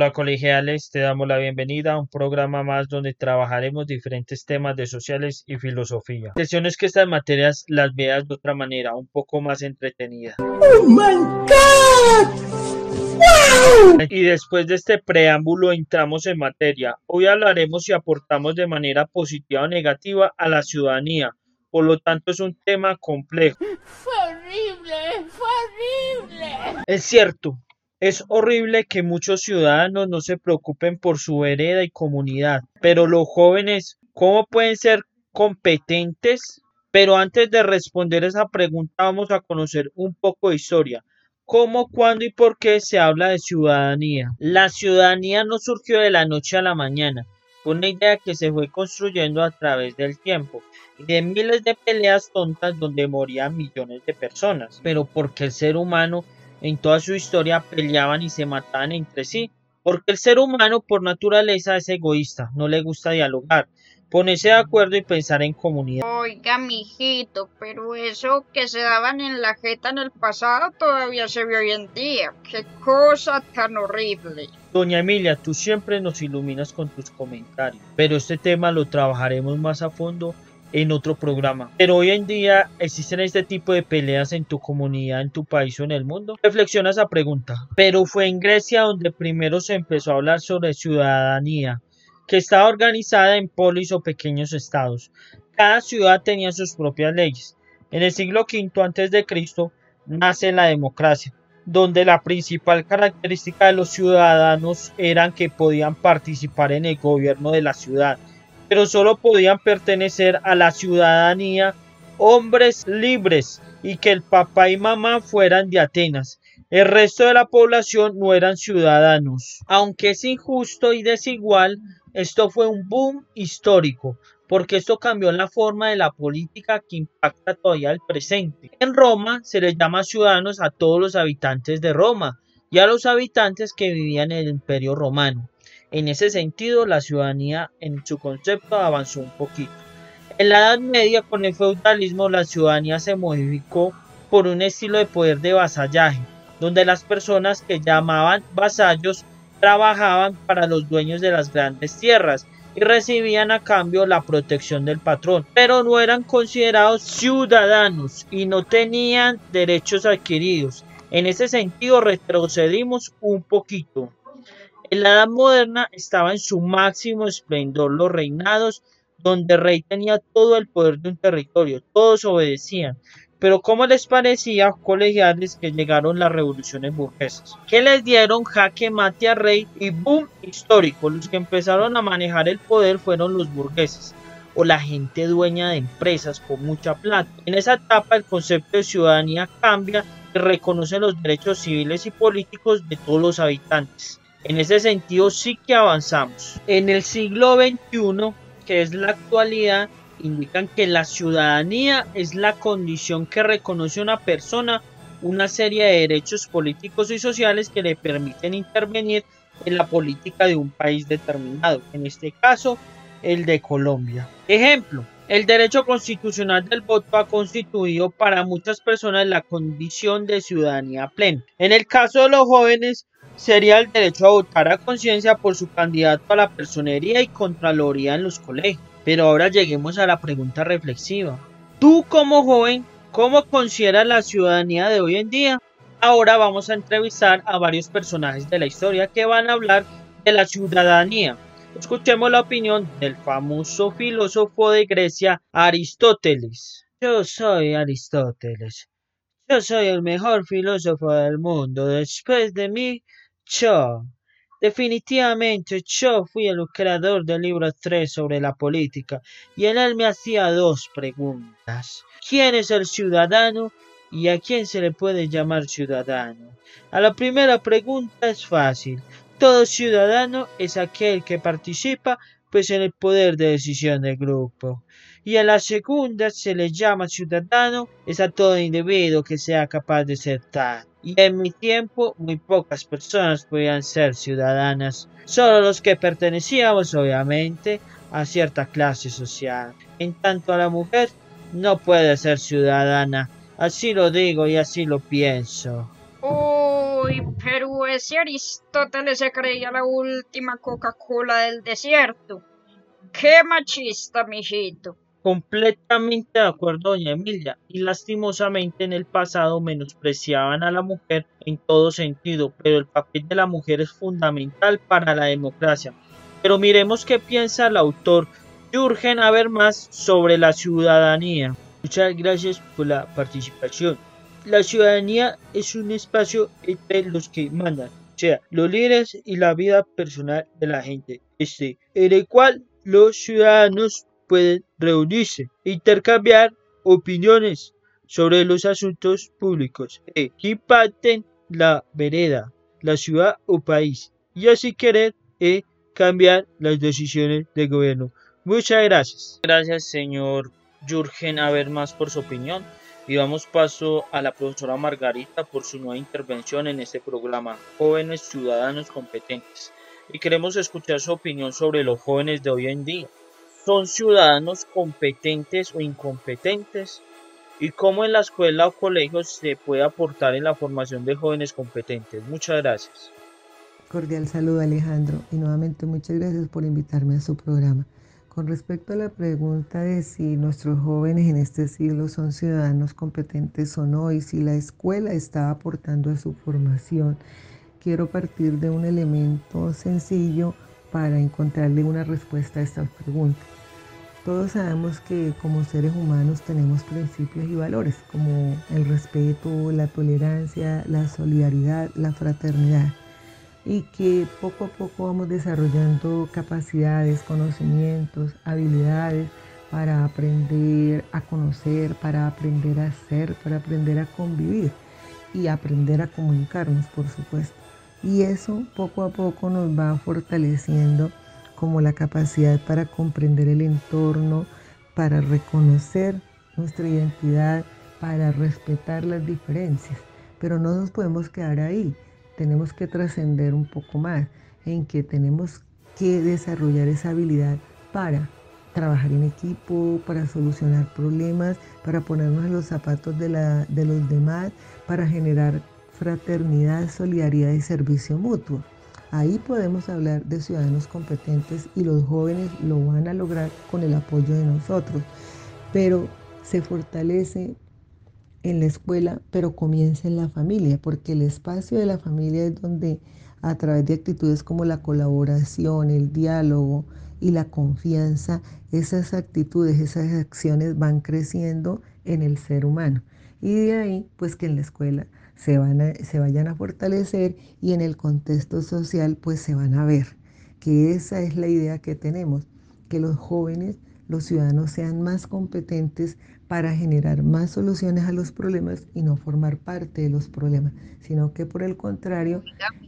Hola colegiales, te damos la bienvenida a un programa más donde trabajaremos diferentes temas de sociales y filosofía. La es que estas materias las veas de otra manera, un poco más entretenida. ¡Oh my God! Y después de este preámbulo entramos en materia. Hoy hablaremos si aportamos de manera positiva o negativa a la ciudadanía. Por lo tanto es un tema complejo. Fue horrible, fue horrible. Es cierto, es horrible que muchos ciudadanos no se preocupen por su hereda y comunidad, pero los jóvenes, ¿cómo pueden ser competentes? Pero antes de responder esa pregunta vamos a conocer un poco de historia. ¿Cómo, cuándo y por qué se habla de ciudadanía? La ciudadanía no surgió de la noche a la mañana. Fue una idea que se fue construyendo a través del tiempo y de miles de peleas tontas donde morían millones de personas. Pero porque el ser humano en toda su historia peleaban y se mataban entre sí, porque el ser humano por naturaleza es egoísta, no le gusta dialogar, ponerse de acuerdo y pensar en comunidad. Oiga, mijito, pero eso que se daban en la jeta en el pasado todavía se ve hoy en día. Qué cosa tan horrible. Doña Emilia, tú siempre nos iluminas con tus comentarios, pero este tema lo trabajaremos más a fondo en otro programa. Pero hoy en día existen este tipo de peleas en tu comunidad, en tu país o en el mundo. Reflexiona esa pregunta. Pero fue en Grecia donde primero se empezó a hablar sobre ciudadanía, que estaba organizada en polis o pequeños estados. Cada ciudad tenía sus propias leyes. En el siglo V Cristo nace la democracia, donde la principal característica de los ciudadanos eran que podían participar en el gobierno de la ciudad pero solo podían pertenecer a la ciudadanía hombres libres y que el papá y mamá fueran de Atenas. El resto de la población no eran ciudadanos. Aunque es injusto y desigual, esto fue un boom histórico, porque esto cambió la forma de la política que impacta todavía el presente. En Roma se les llama ciudadanos a todos los habitantes de Roma y a los habitantes que vivían en el imperio romano. En ese sentido, la ciudadanía en su concepto avanzó un poquito. En la Edad Media, con el feudalismo, la ciudadanía se modificó por un estilo de poder de vasallaje, donde las personas que llamaban vasallos trabajaban para los dueños de las grandes tierras y recibían a cambio la protección del patrón, pero no eran considerados ciudadanos y no tenían derechos adquiridos. En ese sentido retrocedimos un poquito. En la Edad Moderna estaba en su máximo esplendor los reinados, donde el rey tenía todo el poder de un territorio, todos obedecían. Pero ¿cómo les parecía colegiales que llegaron las revoluciones burguesas? Que les dieron jaque mate al rey y boom histórico. Los que empezaron a manejar el poder fueron los burgueses o la gente dueña de empresas con mucha plata. En esa etapa el concepto de ciudadanía cambia y reconoce los derechos civiles y políticos de todos los habitantes. En ese sentido sí que avanzamos. En el siglo XXI, que es la actualidad, indican que la ciudadanía es la condición que reconoce una persona una serie de derechos políticos y sociales que le permiten intervenir en la política de un país determinado, en este caso el de Colombia. Ejemplo, el derecho constitucional del voto ha constituido para muchas personas la condición de ciudadanía plena. En el caso de los jóvenes, sería el derecho a votar a conciencia por su candidato a la personería y contraloría en los colegios. Pero ahora lleguemos a la pregunta reflexiva. Tú como joven, ¿cómo consideras la ciudadanía de hoy en día? Ahora vamos a entrevistar a varios personajes de la historia que van a hablar de la ciudadanía. Escuchemos la opinión del famoso filósofo de Grecia, Aristóteles. Yo soy Aristóteles. Yo soy el mejor filósofo del mundo. Después de mí yo, definitivamente, yo fui el creador del libro 3 sobre la política y en él me hacía dos preguntas. ¿Quién es el ciudadano y a quién se le puede llamar ciudadano? A la primera pregunta es fácil. Todo ciudadano es aquel que participa pues en el poder de decisión del grupo. Y a la segunda se le llama ciudadano es a todo individuo que sea capaz de ser tal y en mi tiempo muy pocas personas podían ser ciudadanas, solo los que pertenecíamos obviamente a cierta clase social. En tanto a la mujer no puede ser ciudadana, así lo digo y así lo pienso. Uy, pero ese Aristóteles se creía la última Coca-Cola del desierto. Qué machista, mijito. Completamente de acuerdo, doña Emilia, y lastimosamente en el pasado menospreciaban a la mujer en todo sentido, pero el papel de la mujer es fundamental para la democracia. Pero miremos qué piensa el autor Jürgen Habermas sobre la ciudadanía. Muchas gracias por la participación. La ciudadanía es un espacio entre los que mandan, o sea, los líderes y la vida personal de la gente, este, en el cual los ciudadanos pueden reunirse, intercambiar opiniones sobre los asuntos públicos que impacten la vereda, la ciudad o país, y así querer eh, cambiar las decisiones del gobierno. Muchas gracias. Gracias, señor Jürgen Habermas, por su opinión. Y damos paso a la profesora Margarita por su nueva intervención en este programa, Jóvenes Ciudadanos Competentes. Y queremos escuchar su opinión sobre los jóvenes de hoy en día. ¿Son ciudadanos competentes o incompetentes? ¿Y cómo en la escuela o colegio se puede aportar en la formación de jóvenes competentes? Muchas gracias. Cordial saludo Alejandro y nuevamente muchas gracias por invitarme a su programa. Con respecto a la pregunta de si nuestros jóvenes en este siglo son ciudadanos competentes o no y si la escuela está aportando a su formación, quiero partir de un elemento sencillo para encontrarle una respuesta a esta pregunta. Todos sabemos que como seres humanos tenemos principios y valores como el respeto, la tolerancia, la solidaridad, la fraternidad y que poco a poco vamos desarrollando capacidades, conocimientos, habilidades para aprender a conocer, para aprender a ser, para aprender a convivir y aprender a comunicarnos, por supuesto. Y eso poco a poco nos va fortaleciendo como la capacidad para comprender el entorno, para reconocer nuestra identidad, para respetar las diferencias. Pero no nos podemos quedar ahí tenemos que trascender un poco más, en que tenemos que desarrollar esa habilidad para trabajar en equipo, para solucionar problemas, para ponernos en los zapatos de, de los demás, para generar fraternidad, solidaridad y servicio mutuo. Ahí podemos hablar de ciudadanos competentes y los jóvenes lo van a lograr con el apoyo de nosotros. Pero se fortalece en la escuela, pero comienza en la familia, porque el espacio de la familia es donde a través de actitudes como la colaboración, el diálogo y la confianza, esas actitudes, esas acciones van creciendo en el ser humano. Y de ahí, pues que en la escuela se, van se vayan a fortalecer y en el contexto social, pues se van a ver. Que esa es la idea que tenemos, que los jóvenes, los ciudadanos sean más competentes para generar más soluciones a los problemas y no formar parte de los problemas, sino que por el contrario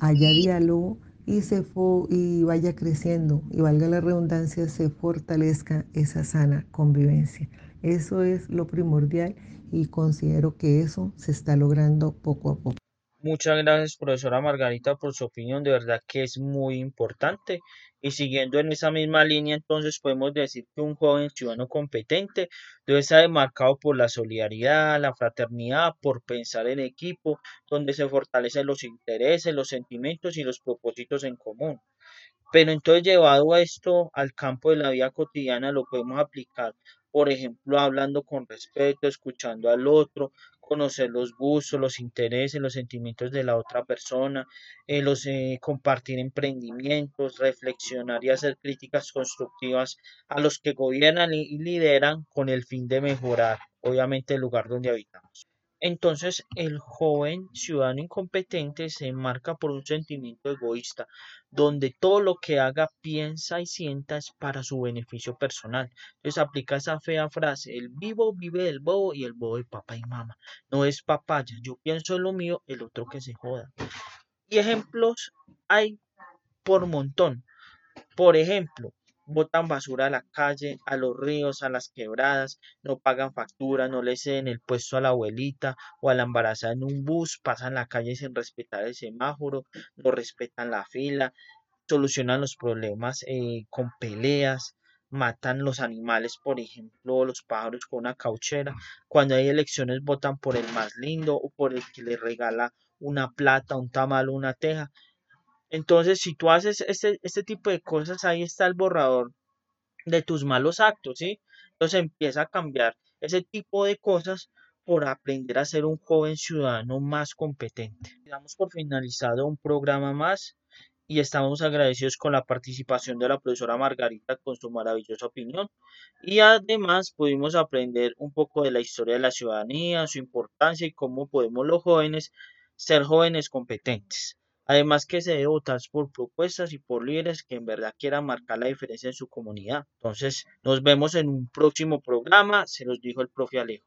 haya diálogo y, se y vaya creciendo y valga la redundancia, se fortalezca esa sana convivencia. Eso es lo primordial y considero que eso se está logrando poco a poco. Muchas gracias, profesora Margarita, por su opinión. De verdad que es muy importante. Y siguiendo en esa misma línea, entonces podemos decir que un joven ciudadano competente debe estar marcado por la solidaridad, la fraternidad, por pensar en equipo, donde se fortalecen los intereses, los sentimientos y los propósitos en común. Pero entonces llevado a esto al campo de la vida cotidiana, lo podemos aplicar, por ejemplo, hablando con respeto, escuchando al otro, conocer los gustos, los intereses, los sentimientos de la otra persona, eh, los, eh, compartir emprendimientos, reflexionar y hacer críticas constructivas a los que gobiernan y lideran con el fin de mejorar, obviamente, el lugar donde habitamos. Entonces el joven ciudadano incompetente se enmarca por un sentimiento egoísta, donde todo lo que haga, piensa y sienta es para su beneficio personal. Entonces aplica esa fea frase, el vivo vive del bobo y el bobo de papá y mamá. No es papaya, yo pienso en lo mío, el otro que se joda. Y ejemplos hay por montón. Por ejemplo, botan basura a la calle, a los ríos, a las quebradas, no pagan factura, no le ceden el puesto a la abuelita o a la embarazada en un bus, pasan la calle sin respetar el semáforo, no respetan la fila, solucionan los problemas eh, con peleas, matan los animales, por ejemplo, los pájaros con una cauchera. Cuando hay elecciones votan por el más lindo o por el que le regala una plata, un tamal una teja. Entonces, si tú haces este, este tipo de cosas, ahí está el borrador de tus malos actos, ¿sí? Entonces empieza a cambiar ese tipo de cosas por aprender a ser un joven ciudadano más competente. Damos por finalizado un programa más y estamos agradecidos con la participación de la profesora Margarita con su maravillosa opinión y además pudimos aprender un poco de la historia de la ciudadanía, su importancia y cómo podemos los jóvenes ser jóvenes competentes. Además que se debe votar por propuestas y por líderes que en verdad quieran marcar la diferencia en su comunidad. Entonces, nos vemos en un próximo programa, se los dijo el profe Alejo.